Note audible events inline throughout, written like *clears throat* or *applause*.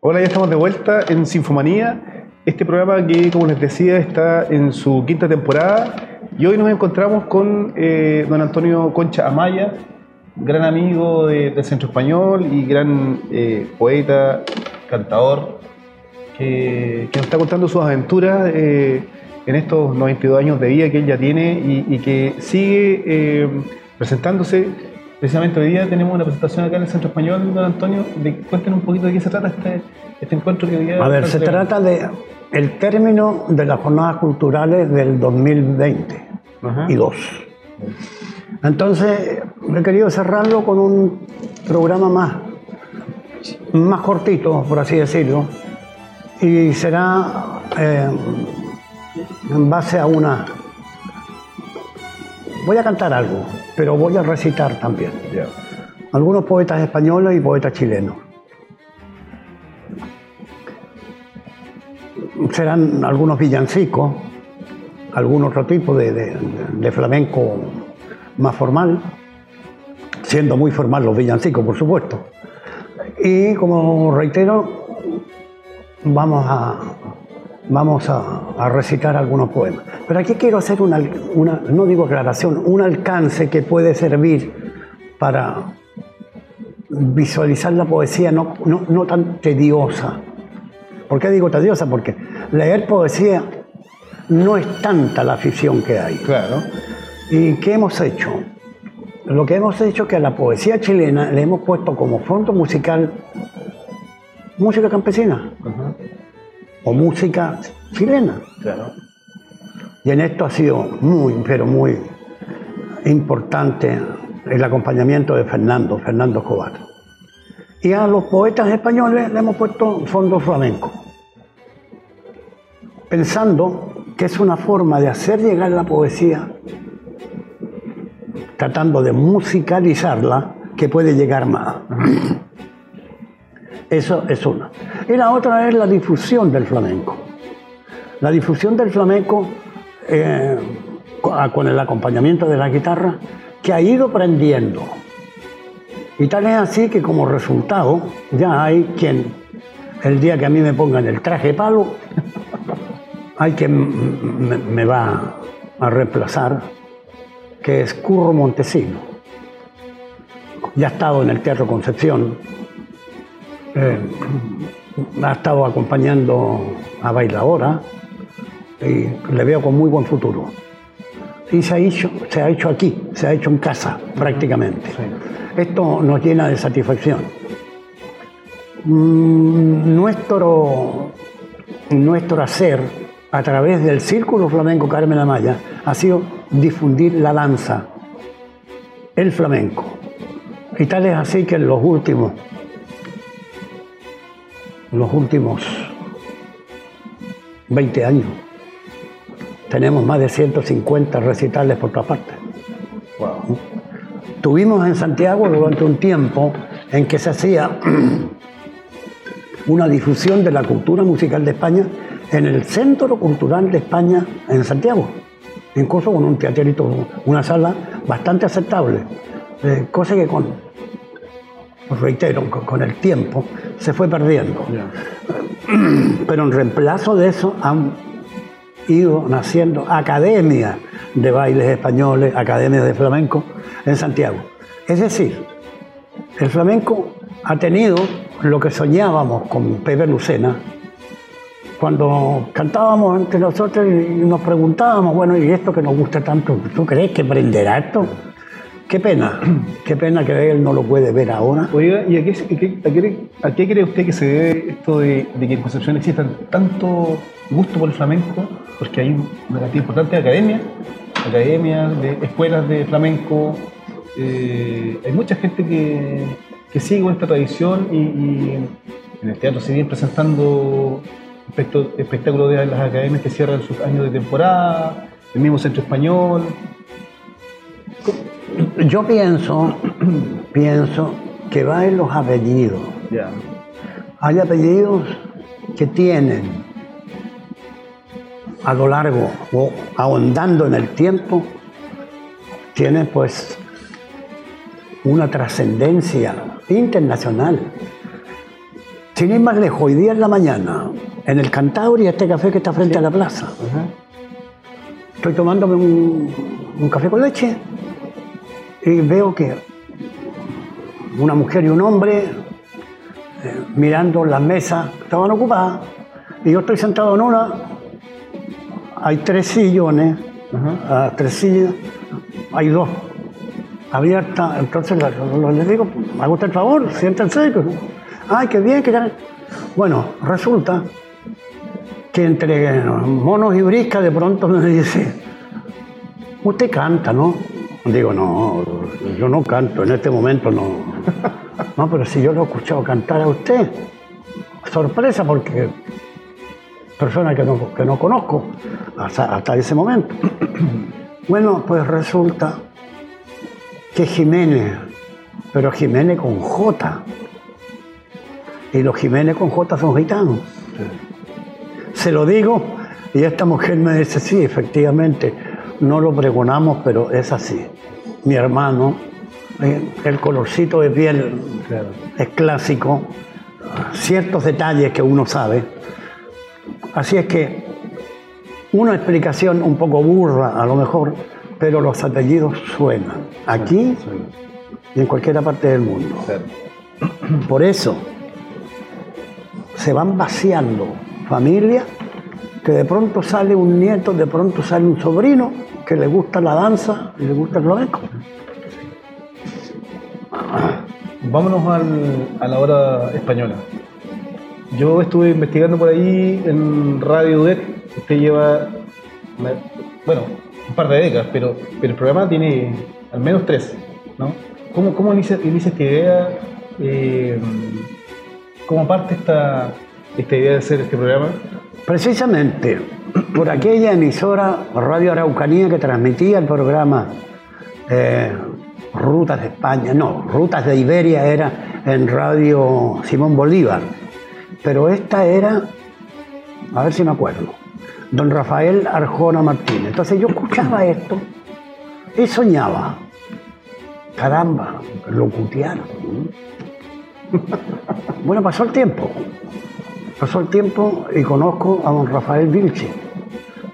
Hola, ya estamos de vuelta en Sinfomanía, este programa que, como les decía, está en su quinta temporada y hoy nos encontramos con eh, don Antonio Concha Amaya, gran amigo de- del Centro Español y gran eh, poeta, cantador, que, nos está contando sus aventuras eh, en estos 92 años de vida que él ya tiene y, y que sigue eh, presentándose. Precisamente hoy día tenemos una presentación acá en el Centro Español, don Antonio. De, cuéntenos un poquito de qué se trata este, este encuentro que hoy día A ver, se trata de el término de las jornadas culturales del 2020 Ajá. y dos. Entonces, he querido cerrarlo con un programa más, más cortito, por así decirlo, y será eh, en base a una... Voy a cantar algo, pero voy a recitar también. Algunos poetas españoles y poetas chilenos. Serán algunos villancicos, algún otro tipo de flamenco más formal, siendo muy formal los villancicos, por supuesto. Y como reitero, vamos a, vamos a, a recitar algunos poemas. Pero aquí quiero hacer una, una- no digo aclaración, un alcance que puede servir para visualizar la poesía no, no, no tan tediosa. ¿Por qué digo tediosa? Porque leer poesía no es tanta la afición que hay. Claro. ¿Y qué hemos hecho? Lo que hemos hecho es que a la poesía chilena le hemos puesto como fondo musical música campesina Ajá. O música chilena. Claro. Y en esto ha sido muy, pero muy importante el acompañamiento de Fernando, Fernando Escobar. Y a los poetas españoles le hemos puesto fondo flamenco, pensando que es una forma de hacer llegar la poesía, tratando de musicalizarla, que puede llegar más. Eso es una. Y la otra es la difusión del flamenco. La difusión del flamenco eh, con con el acompañamiento de la guitarra que ha ido prendiendo. Y tal es así que como resultado ya hay quien, el día que a mí me pongan el traje palo, *laughs* hay quien me, me va a reemplazar, que es Curro Montesino. Ya ha estado en el Teatro Concepción, eh, ha estado acompañando a Bailadora y le veo con muy buen futuro. Y se ha hecho, se ha hecho aquí, se ha hecho en casa prácticamente. Esto nos llena de satisfacción. Mm, Nuestro, nuestro hacer a través del Círculo Flamenco Carmen Amaya ha sido difundir la danza, el flamenco. Y tal es así que en los últimos, los últimos 20 años, tenemos más de 150 recitales por todas partes. Wow. Tuvimos en Santiago durante un tiempo en que se hacía una difusión de la cultura musical de España en el Centro Cultural de España en Santiago, incluso con un teatrito, una sala bastante aceptable, eh, cosa que con, reitero, con, con el tiempo se fue perdiendo. *clears throat* Pero en reemplazo de eso han ido naciendo academias de bailes españoles, academias de flamenco en Santiago. Es decir, el flamenco ha tenido lo que soñábamos con Pepe Lucena, cuando cantábamos entre nosotros y nos preguntábamos, bueno, ¿y esto que nos gusta tanto? ¿Tú crees que prenderá esto? Qué pena, *clears throat* qué pena que él no lo puede ver ahora. Oiga, ¿y a qué, cree usted que se debe esto de, que en Concepción exista tanto gusto por el flamenco? Porque hay una cantidad importante de academias, academias, de escuelas de flamenco. eh, hay mucha gente que, que sigue esta tradición y, en el teatro se vienen presentando espectáculos de las academias que cierran sus años de temporada, el mismo centro español. Yo pienso, *clears throat* pienso que va en los apellidos. Hay apellidos que tienen a lo largo o ahondando en el tiempo, tienen pues una trascendencia internacional. Sin ir más lejos, hoy día en la mañana, en el Cantabria, este café que está frente a la plaza, estoy tomándome un, un café con leche y veo que una mujer y un hombre eh, mirando las mesas estaban ocupadas. Y yo estoy sentado en una, hay tres sillones, ah, tres sillas, hay dos abiertas, entonces les digo, me haga usted el favor, siéntense. Ay, qué bien, que ya... Bueno, resulta que entre monos y briscas de pronto me dice, usted canta, ¿no? Digo, no, yo no canto, en este momento no. *laughs* No, pero si yo lo he escuchado cantar a usted, sorpresa porque persona que no, que no conozco hasta, hasta ese momento. *clears throat* Bueno, pues resulta que Jiménez, pero Jiménez con J. Y los Jiménez con J son gitanos. Se lo digo y esta mujer me dice, sí, efectivamente, no lo pregonamos, pero es así. Mi hermano, eh, el colorcito de piel es clásico, ciertos detalles que uno sabe. Así es que una explicación un poco burra a lo mejor, pero los apellidos suenan aquí y en cualquier parte del mundo. Por eso se van vaciando familias que de pronto sale un nieto, de pronto sale un sobrino que le gusta la danza y le gusta el flamenco. Vámonos al- a la hora española. Yo estuve investigando por ahí en Radio UDEC. Usted lleva, bueno, un par de décadas, pero, pero el programa tiene al menos tres, ¿no? ¿Cómo, cómo inicia, inicia esta idea? Eh, ¿Cómo parte esta, esta idea de hacer este programa? Precisamente por aquella emisora Radio Araucanía que transmitía el programa eh, Rutas de España, no, Rutas de Iberia era en Radio Simón Bolívar, pero esta era, a ver si me acuerdo, don Rafael Arjona Martínez. Entonces yo escuchaba esto y soñaba, caramba, locutear. *laughs* Bueno, pasó el tiempo. Pasó el tiempo y conozco a don Rafael Vilche.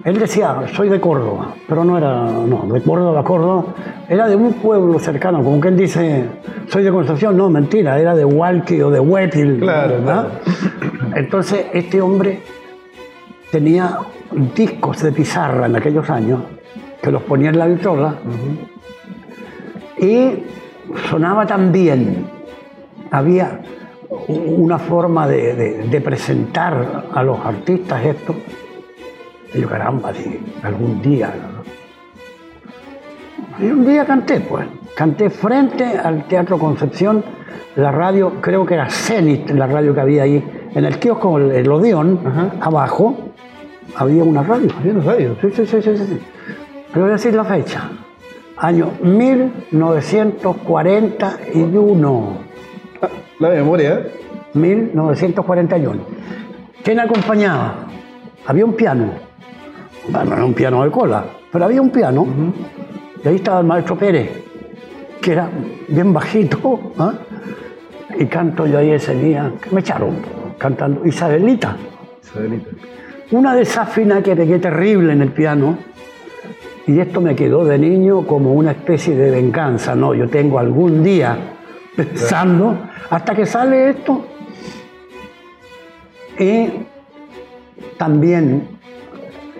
Él decía, soy de Córdoba, pero no era, no, de Córdoba Córdoba, era de un pueblo cercano, como que él dice, soy de Concepción, no, mentira, era de Hualqui o de Huetil. Claro, ¿verdad? Entonces, este hombre tenía discos de pizarra en aquellos años, que los ponía en la vitrola, y sonaba tan bien. Había una forma de, de- de presentar a los artistas esto. Y yo, caramba, si algún día. ¿no? Y un día canté, pues. Canté frente al Teatro Concepción, la radio, creo que era Zenit, la radio que había ahí, en el kiosco, el, el Odeón, Ajá. abajo, había una radio. Había una radio. Sí, sí, sí, sí, sí. Le voy a decir la fecha. Año 1941. La memoria, ¿eh? 1941. ¿Quién acompañaba? Había un piano. Bueno, no era un piano de cola, pero había un piano. Y ahí estaba el maestro Pérez, que era bien bajito. ¿ah? Y canto yo ahí ese día, que me echaron cantando Isabelita. Isabelita. Una desafina que pegué terrible en el piano. Y esto me quedó de niño como una especie de venganza. No, yo tengo algún día pensando, hasta que sale esto. Y también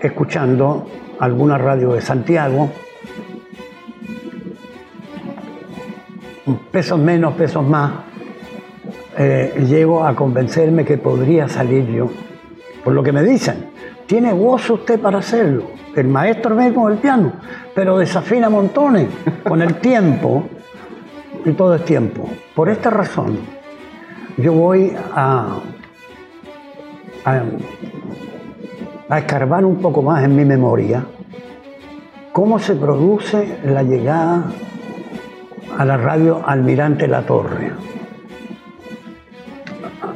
escuchando alguna radio de Santiago, pesos menos, pesos más, eh, llego a convencerme que podría salir yo. Por lo que me dicen, tiene voz usted para hacerlo. El maestro mismo del piano, pero desafina montones con el tiempo, y todo es tiempo. Por esta razón, yo voy a, a, a escarbar un poco más en mi memoria cómo se produce la llegada a la radio Almirante La Torre.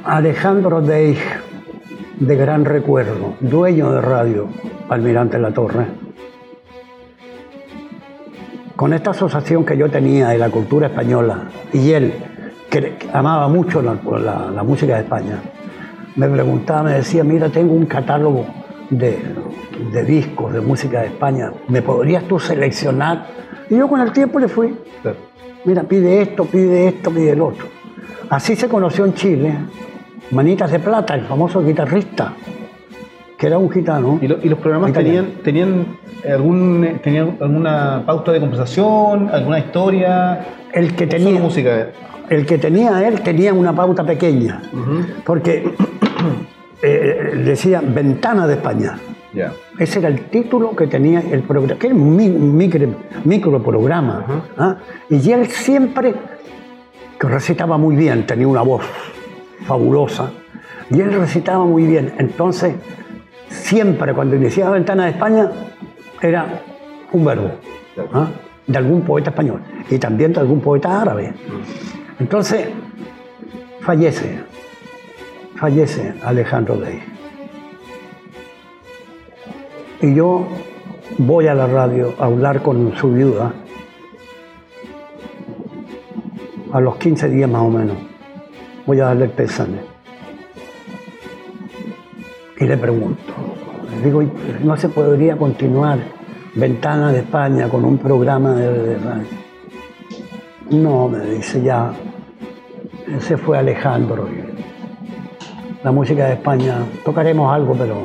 Alejandro Deig, de gran recuerdo, dueño de radio Almirante La Torre, con esta asociación que yo tenía de la cultura española y él que amaba mucho la, la- la música de España, me preguntaba, me decía, mira, tengo un catálogo de, de discos de música de España, ¿me podrías tú seleccionar? Y yo con el tiempo le fui, mira, pide esto, pide esto, pide el otro. Así se conoció en Chile Manitas de Plata, el famoso guitarrista, que era un gitano. ¿Y, lo- y los programas Italiano. tenían, tenían, algún, tenían alguna pauta de conversación, alguna historia? El que ¿O solo tenía, música? el que tenía él tenía una pauta pequeña, porque *clears throat* eh, decía Ventana de España. Ese era el título que tenía el programa, que era un mi- micro, microprograma. ¿ah? Y él siempre, que recitaba muy bien, tenía una voz fabulosa, y él recitaba muy bien. Entonces, siempre cuando iniciaba Ventana de España, era un verbo ¿ah? de algún poeta español y también de algún poeta árabe. Entonces, fallece, fallece Alejandro Dey. Y yo voy a la radio a hablar con su viuda a los 15 días más o menos. Voy a darle el pésame. Y le pregunto, le digo, "¿Y ¿no se podría continuar Ventana de España con un programa de, de radio? No, me dice ya, se fue Alejandro. La música de España, tocaremos algo, pero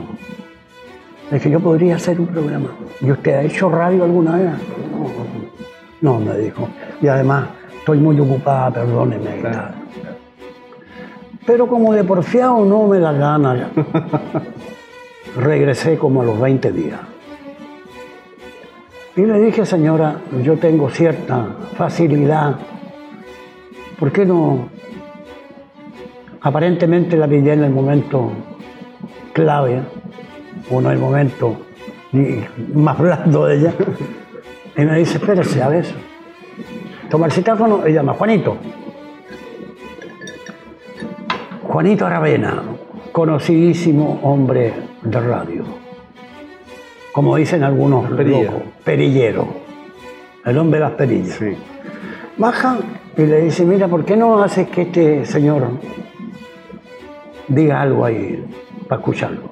le dije, yo podría hacer un programa. ¿Y usted ha hecho radio alguna vez? No, no, me dijo. Y además, estoy muy ocupada, perdóneme. tal. Pero como de porfiado no me da gana, regresé como a los 20 días. Y le dije, señora, yo tengo cierta facilidad. ¿Por qué no? Aparentemente la pillé en el momento clave, o en el momento más blando de ella. Y me dice, espérese, a ver. Toma el citáfono y llama, Juanito. Juanito Aravena, conocidísimo hombre de radio. Como dicen algunos locos, perillero. El hombre de las perillas. Sí. Baja y le dice, mira, ¿por qué no haces que este señor diga algo ahí para escucharlo?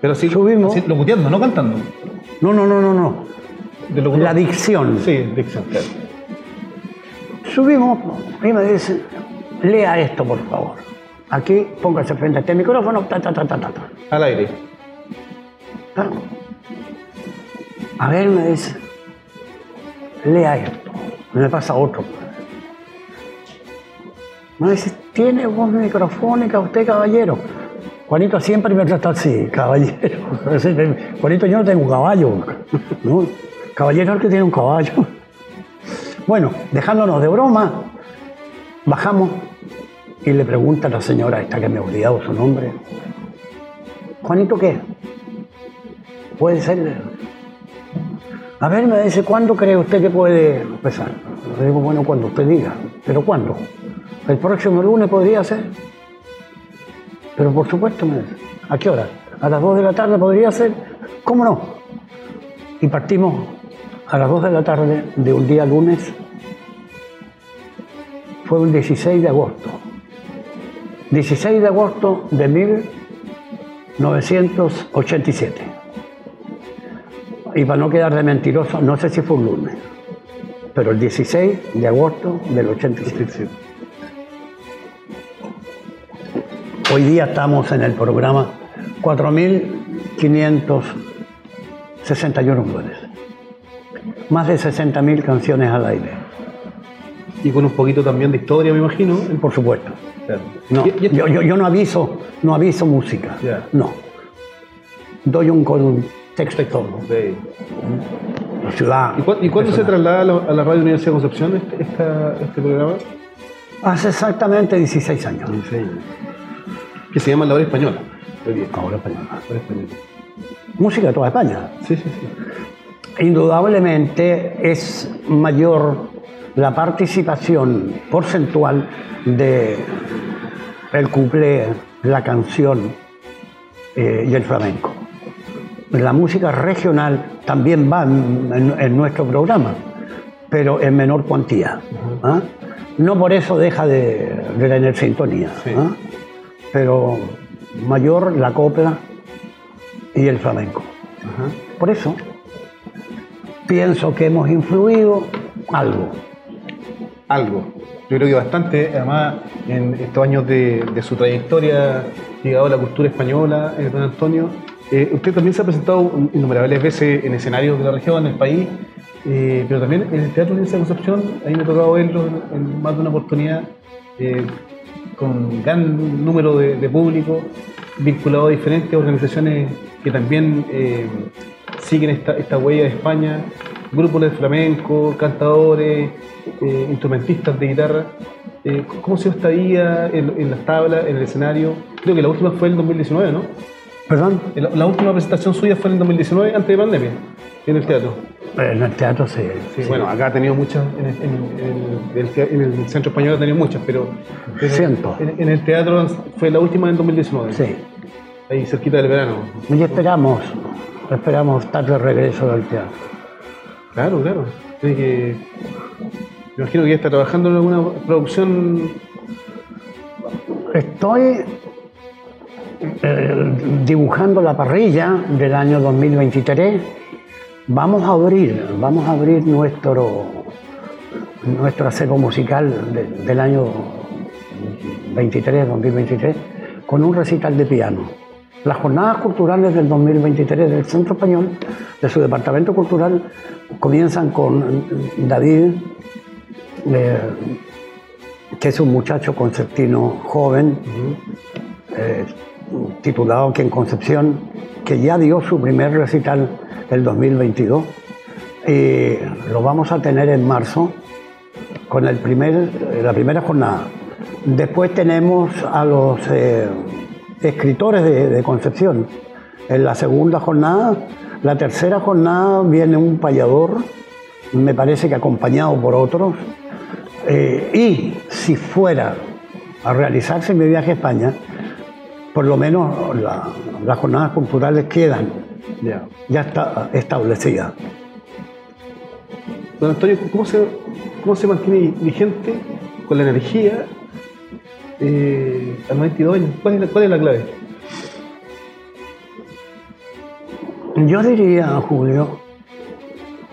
Pero sí, Subimos. sí, locuteando, no cantando. No, no, no, no, no. De. La dicción. Sí, dicción, claro. Subimos y me dice, lea esto, por favor. Aquí, póngase frente a este micrófono, ta, ta, ta, ta, ta, ta. Al aire. Ah. A ver, me dice, lea esto. Me pasa otro. Me dice, ¿tiene voz microfónica usted, caballero? Juanito siempre me trata así, caballero. *laughs* Juanito, yo no tengo un caballo. ¿no? Caballero es el que tiene un caballo. Bueno, dejándonos de broma, bajamos y le pregunta a la señora esta que me he olvidado su nombre. Juanito, ¿qué? Puede ser. A ver, me dice, ¿cuándo cree usted que puede empezar? Le digo, bueno, cuando usted diga. ¿Pero cuándo? ¿El próximo lunes podría ser? Pero por supuesto, me dice. ¿A qué hora? ¿A las 2 de la tarde podría ser? ¿Cómo no? Y partimos a las 2 de la tarde de un día lunes. Fue un 16 de agosto. 16 de agosto de 1987. Y para no quedar de mentiroso, no sé si fue un lunes, pero el 16 de agosto del 87. Hoy día estamos en el programa 4.561 lunes. Más de 60.000 canciones al aire, Y con un poquito también de historia, me imagino. por supuesto. Claro. No, yo, yo- yo no aviso, no aviso música. No. Doy un contexto y todo. Sí. La ciudad. ¿Y, cu- y cuándo se traslada a la, a la Radio Universidad de Concepción este, esta- este programa? Hace exactamente 16 años. Que se llama La Hora Española. Ahora española. La Hora Española. Música de toda España. Sí, sí, sí. Indudablemente es mayor la participación porcentual de el la canción eh, y el flamenco. La música regional también va en, nuestro programa, pero en menor cuantía. ¿ah? No por eso deja de, de tener sintonía, Sí. ¿ah? pero mayor la copla y el flamenco. Por eso pienso que hemos influido algo. Algo. Yo creo que bastante, además, en estos años de, su trayectoria ligado a la cultura española, eh, don Antonio, eh, usted también se ha presentado innumerables veces en escenarios de la región, en el país, eh, pero también en el Teatro Universidad de Concepción, ahí me ha tocado verlo en, más de una oportunidad, eh, con gran número de, de público, vinculado a diferentes organizaciones que también siguen esta huella de España, grupos de flamenco, cantadores, eh, instrumentistas de guitarra. Eh, ¿Cómo se dio esta vida en, en las tablas, en el escenario? Creo que la última fue en el 2019, ¿no? ¿Perdón? La, la última presentación suya fue en el 2019, antes de pandemia, en el teatro. En el teatro sí. Sí, sí. Bueno, acá ha tenido muchas, en el, en el- el te- en el centro español ha tenido muchas, pero, Ciento. En, en el teatro fue la última en el 2019, Sí. ahí cerquita del verano. Y esperamos, esperamos estar de regreso del teatro. Claro, claro. Así que, me imagino que ya está trabajando en alguna producción. Estoy eh, dibujando la parrilla del año 2023. Vamos a abrir, vamos a abrir nuestro, nuestro acervo musical de- del año 23, 2023, con un recital de piano. Las jornadas culturales del 2023 del Centro Español, de su departamento cultural, comienzan con David, eh, que es un muchacho conceptino joven, eh, titulado aquí en Concepción, que ya dio su primer recital el 2022. Y lo vamos a tener en marzo con el primer, la primera jornada. Después tenemos a los eh, escritores de, Concepción. En la segunda jornada, la tercera jornada viene un payador, me parece que acompañado por otros. Eh, y si fuera a realizarse mi viaje a España, por lo menos la- las jornadas culturales quedan Ya. ya está establecidas. Don Antonio, ¿cómo se, cómo se mantiene vigente con la energía eh, a 92 años? ¿Cuál es la, la clave? Yo diría, Julio,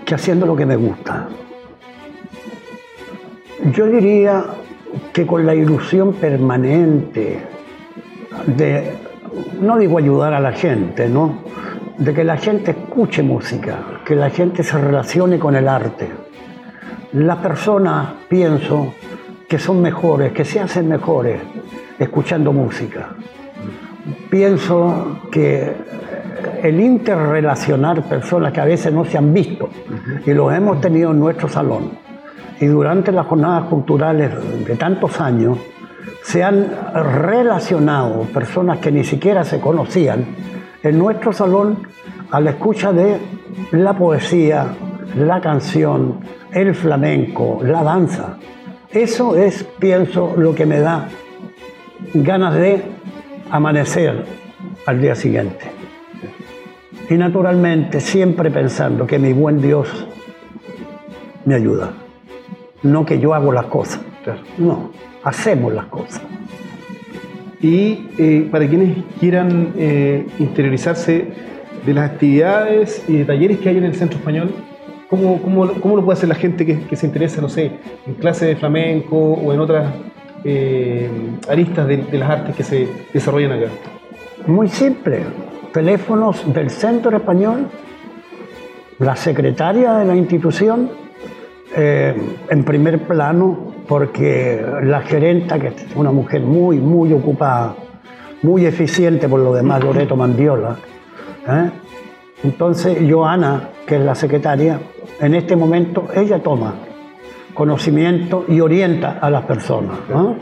que haciendo lo que me gusta. Yo diría que con la ilusión permanente de, no digo ayudar a la gente, ¿no? De que la gente escuche música, que la gente se relacione con el arte. Las personas, pienso, que son mejores, que se hacen mejores escuchando música. Pienso que el interrelacionar personas que a veces no se han visto y los hemos tenido en nuestro salón y durante las jornadas culturales de tantos años se han relacionado personas que ni siquiera se conocían en nuestro salón a la escucha de la poesía, la canción, el flamenco, la danza. Eso es, pienso, lo que me da ganas de amanecer al día siguiente. Y naturalmente siempre pensando que mi buen Dios me ayuda. No que yo hago las cosas. No, hacemos las cosas. Y eh, para quienes quieran eh, interiorizarse de las actividades y de talleres que hay en el Centro Español, ¿cómo, cómo, cómo lo puede hacer la gente que, se interesa, no sé, en clases de flamenco o en otras eh, aristas de, de las artes que se desarrollan acá? Muy simple. Teléfonos del Centro Español, la secretaria de la institución, eh, en primer plano, porque la gerenta, que es una mujer muy, muy ocupada, muy eficiente por lo demás, Loreto Mandiola. ¿eh? Entonces, Joana, que es la secretaria, en este momento ella toma conocimiento y orienta a las personas. ¿no?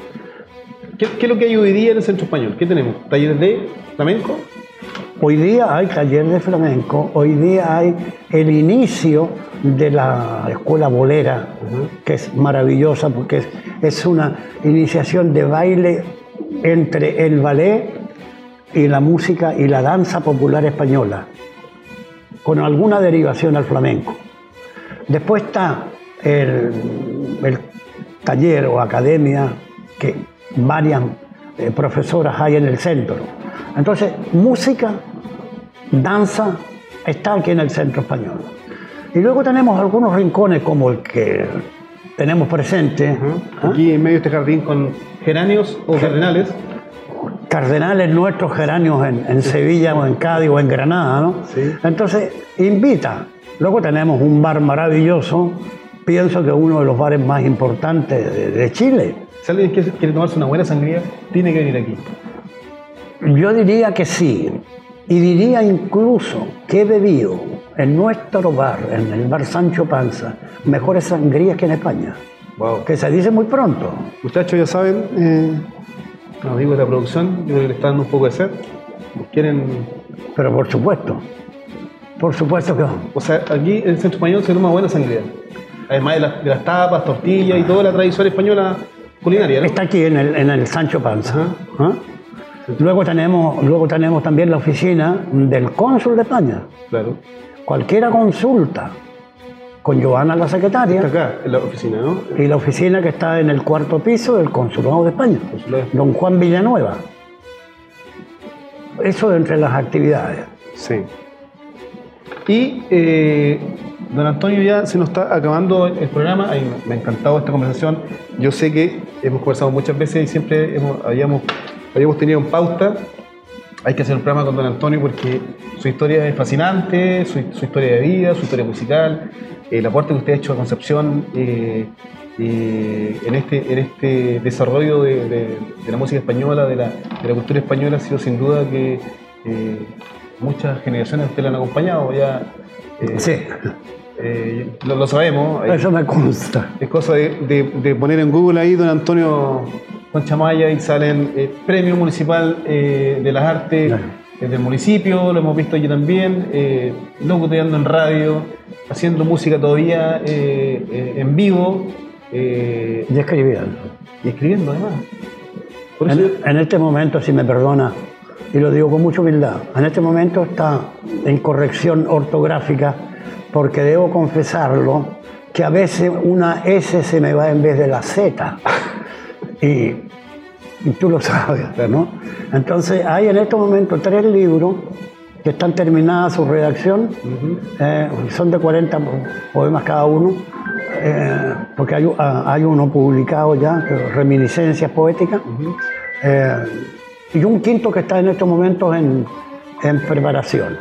¿Qué, qué es lo que hay hoy día en el Centro Español? ¿Qué tenemos? ¿Talleres de flamenco? Hoy día hay taller de flamenco, hoy día hay el inicio de la escuela bolera, que es maravillosa porque es, es una iniciación de baile entre el ballet y la música y la danza popular española, con alguna derivación al flamenco. Después está el, el taller o academia que varias eh, profesoras hay en el centro. Entonces, música, danza, está aquí en el centro español. Y luego tenemos algunos rincones como el que tenemos presente. ¿Ah? Aquí en medio de este jardín con geranios o cardenales. Cardenales nuestros geranios en, Sevilla o en Cádiz o en Granada, ¿no? Entonces, invita. Luego tenemos un bar maravilloso, pienso que uno de los bares más importantes de, Chile. Si alguien quiere tomarse una buena sangría, tiene que venir aquí. Yo diría que sí. Y diría incluso que he bebido en nuestro bar, en el bar Sancho Panza, mejores sangrías que en España. Wow. Que se dice muy pronto. Muchachos, ya saben, eh, los amigos de la producción, yo creo que le están dando un poco de sed. ¿Quieren...? Pero por supuesto. Por supuesto que O sea, aquí en el centro español se toma buena sangría. Además de, las tapas, tortillas y toda la tradición española culinaria, ¿no? Está aquí en el, en el Sancho Panza. ¿Ah? Luego tenemos, luego tenemos también la oficina del cónsul de España. Claro. Cualquiera consulta con Joana, la secretaria. Está acá, en la oficina, ¿no? Y la oficina que está en el cuarto piso del Consulado de España. Don Juan Villanueva. Eso entre las actividades. Sí. Y eh, don Antonio ya se nos está acabando el programa. me ha encantado esta conversación. Yo sé que hemos conversado muchas veces y siempre habíamos habíamos tenido en pauta. Hay que hacer un programa con don Antonio porque su historia es fascinante, su, historia de vida, su historia musical, el aporte que usted ha hecho a Concepción eh, eh, en, este, en este desarrollo de, la música española, de la, cultura española, ha sido sin duda que eh, muchas generaciones usted le han acompañado. Ya, sí. lo, sabemos. Eso me consta. Es cosa de, de poner en Google ahí don Antonio con Chamaya y salen eh, Premio Municipal eh, de las Artes eh, del municipio, lo hemos visto allí también, eh, locuteando en radio, haciendo música todavía en vivo. y escribiendo. Y escribiendo además. en, este momento, si me perdona, y lo digo con mucha humildad, en este momento está en corrección ortográfica porque debo confesarlo que a veces una S se me va en vez de la Z. Y, tú lo sabes, ¿no? Entonces hay en estos momentos tres libros que están terminadas su redacción, eh, son de 40 poemas cada uno, eh, porque hay, ah, hay, uno publicado ya, Reminiscencias Poéticas, eh, y un quinto que está en estos momentos en, en preparación.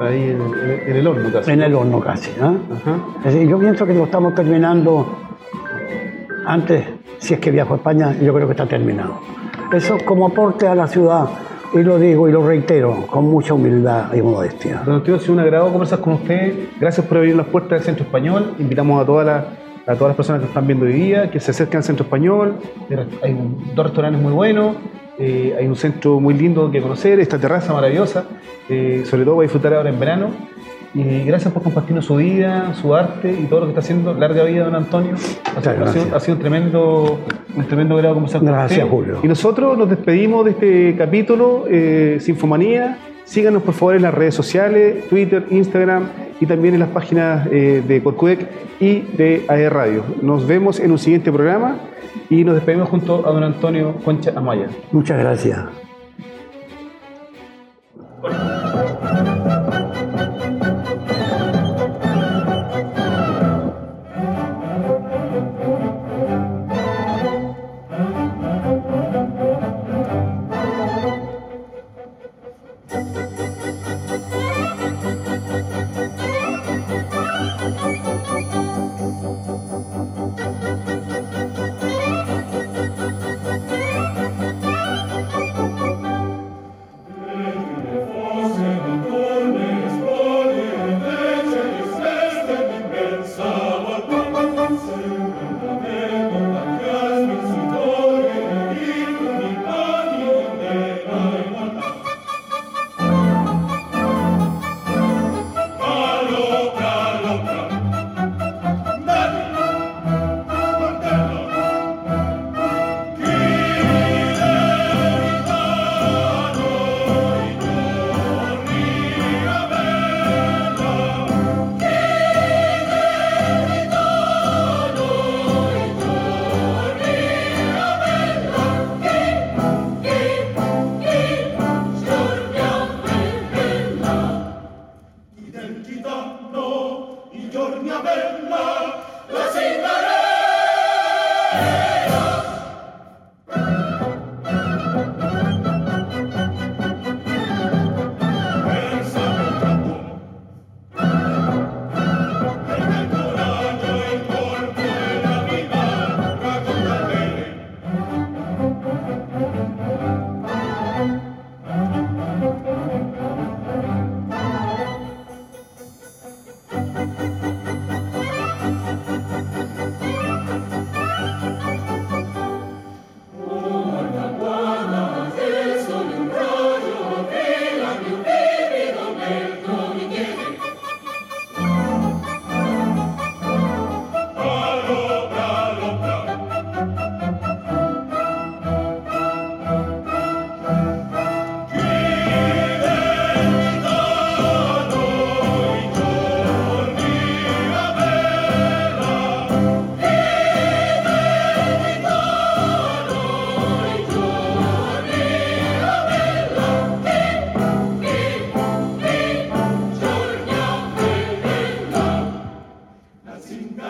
Ahí en, el horno casi. En el horno casi. yo pienso que lo estamos terminando antes si es que viajo a España, yo creo que está terminado. Eso como aporte a la ciudad, y lo digo y lo reitero con mucha humildad y modestia. Don Antonio, ha sido un agrado conversar con usted. Gracias por abrir las puertas del Centro Español. Invitamos a todas las a todas las personas que están viendo hoy día, que se acerquen al Centro Español. Hay dos restaurantes muy buenos, eh, hay un centro muy lindo que conocer, esta terraza maravillosa, eh, sobre todo va a disfrutar ahora en verano. Y gracias por compartirnos su vida, su arte y todo lo que está haciendo. Larga vida, don Antonio. Ha, sido, ha sido, un tremendo, un tremendo grado conversar con Gracias, Julio. Y nosotros nos despedimos de este capítulo, eh, Sinfomanía. Síganos por favor en las redes sociales, Twitter, Instagram y también en las páginas eh, de Corcudec y de AE Radio. Nos vemos en un siguiente programa y nos despedimos junto a don Antonio Concha Amaya. Muchas gracias.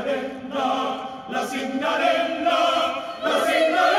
Signarella, la Signarella, la Signarella.